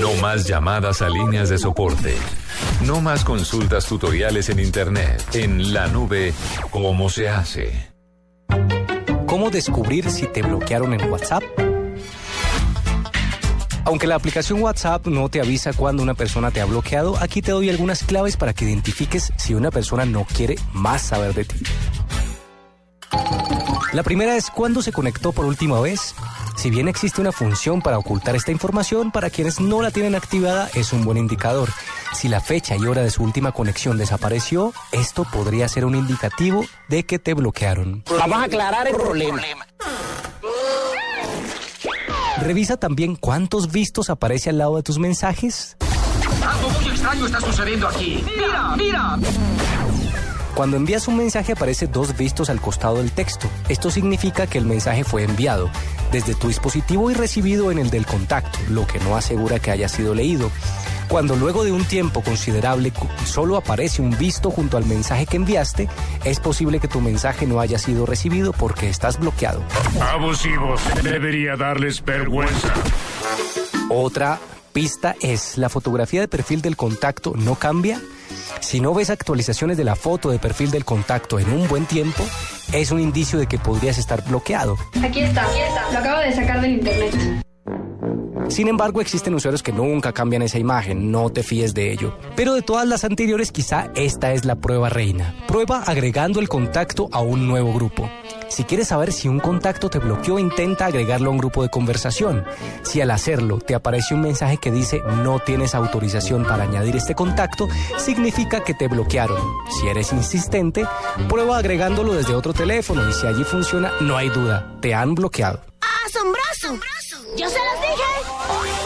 No más llamadas a líneas de soporte. No más consultas tutoriales en Internet. En la nube, ¿cómo se hace? ¿Cómo descubrir si te bloquearon en WhatsApp? Aunque la aplicación WhatsApp no te avisa cuando una persona te ha bloqueado, aquí te doy algunas claves para que identifiques si una persona no quiere más saber de ti. La primera es cuándo se conectó por última vez. Si bien existe una función para ocultar esta información, para quienes no la tienen activada es un buen indicador. Si la fecha y hora de su última conexión desapareció, esto podría ser un indicativo de que te bloquearon. Vamos a aclarar el problema. Revisa también cuántos vistos aparece al lado de tus mensajes. Algo muy extraño está sucediendo aquí. Mira, mira. Cuando envías un mensaje aparece dos vistos al costado del texto. Esto significa que el mensaje fue enviado desde tu dispositivo y recibido en el del contacto, lo que no asegura que haya sido leído. Cuando luego de un tiempo considerable solo aparece un visto junto al mensaje que enviaste, es posible que tu mensaje no haya sido recibido porque estás bloqueado. Abusivos, debería darles vergüenza. Otra pista es, ¿la fotografía de perfil del contacto no cambia? Si no ves actualizaciones de la foto de perfil del contacto en un buen tiempo, es un indicio de que podrías estar bloqueado. Aquí está, aquí está. Lo acabo de sacar del internet. Sin embargo, existen usuarios que nunca cambian esa imagen, no te fíes de ello. Pero de todas las anteriores, quizá esta es la prueba reina. Prueba agregando el contacto a un nuevo grupo. Si quieres saber si un contacto te bloqueó, intenta agregarlo a un grupo de conversación. Si al hacerlo te aparece un mensaje que dice no tienes autorización para añadir este contacto, significa que te bloquearon. Si eres insistente, prueba agregándolo desde otro teléfono y si allí funciona, no hay duda, te han bloqueado. ¡Asombroso! ¡Yo se los dije!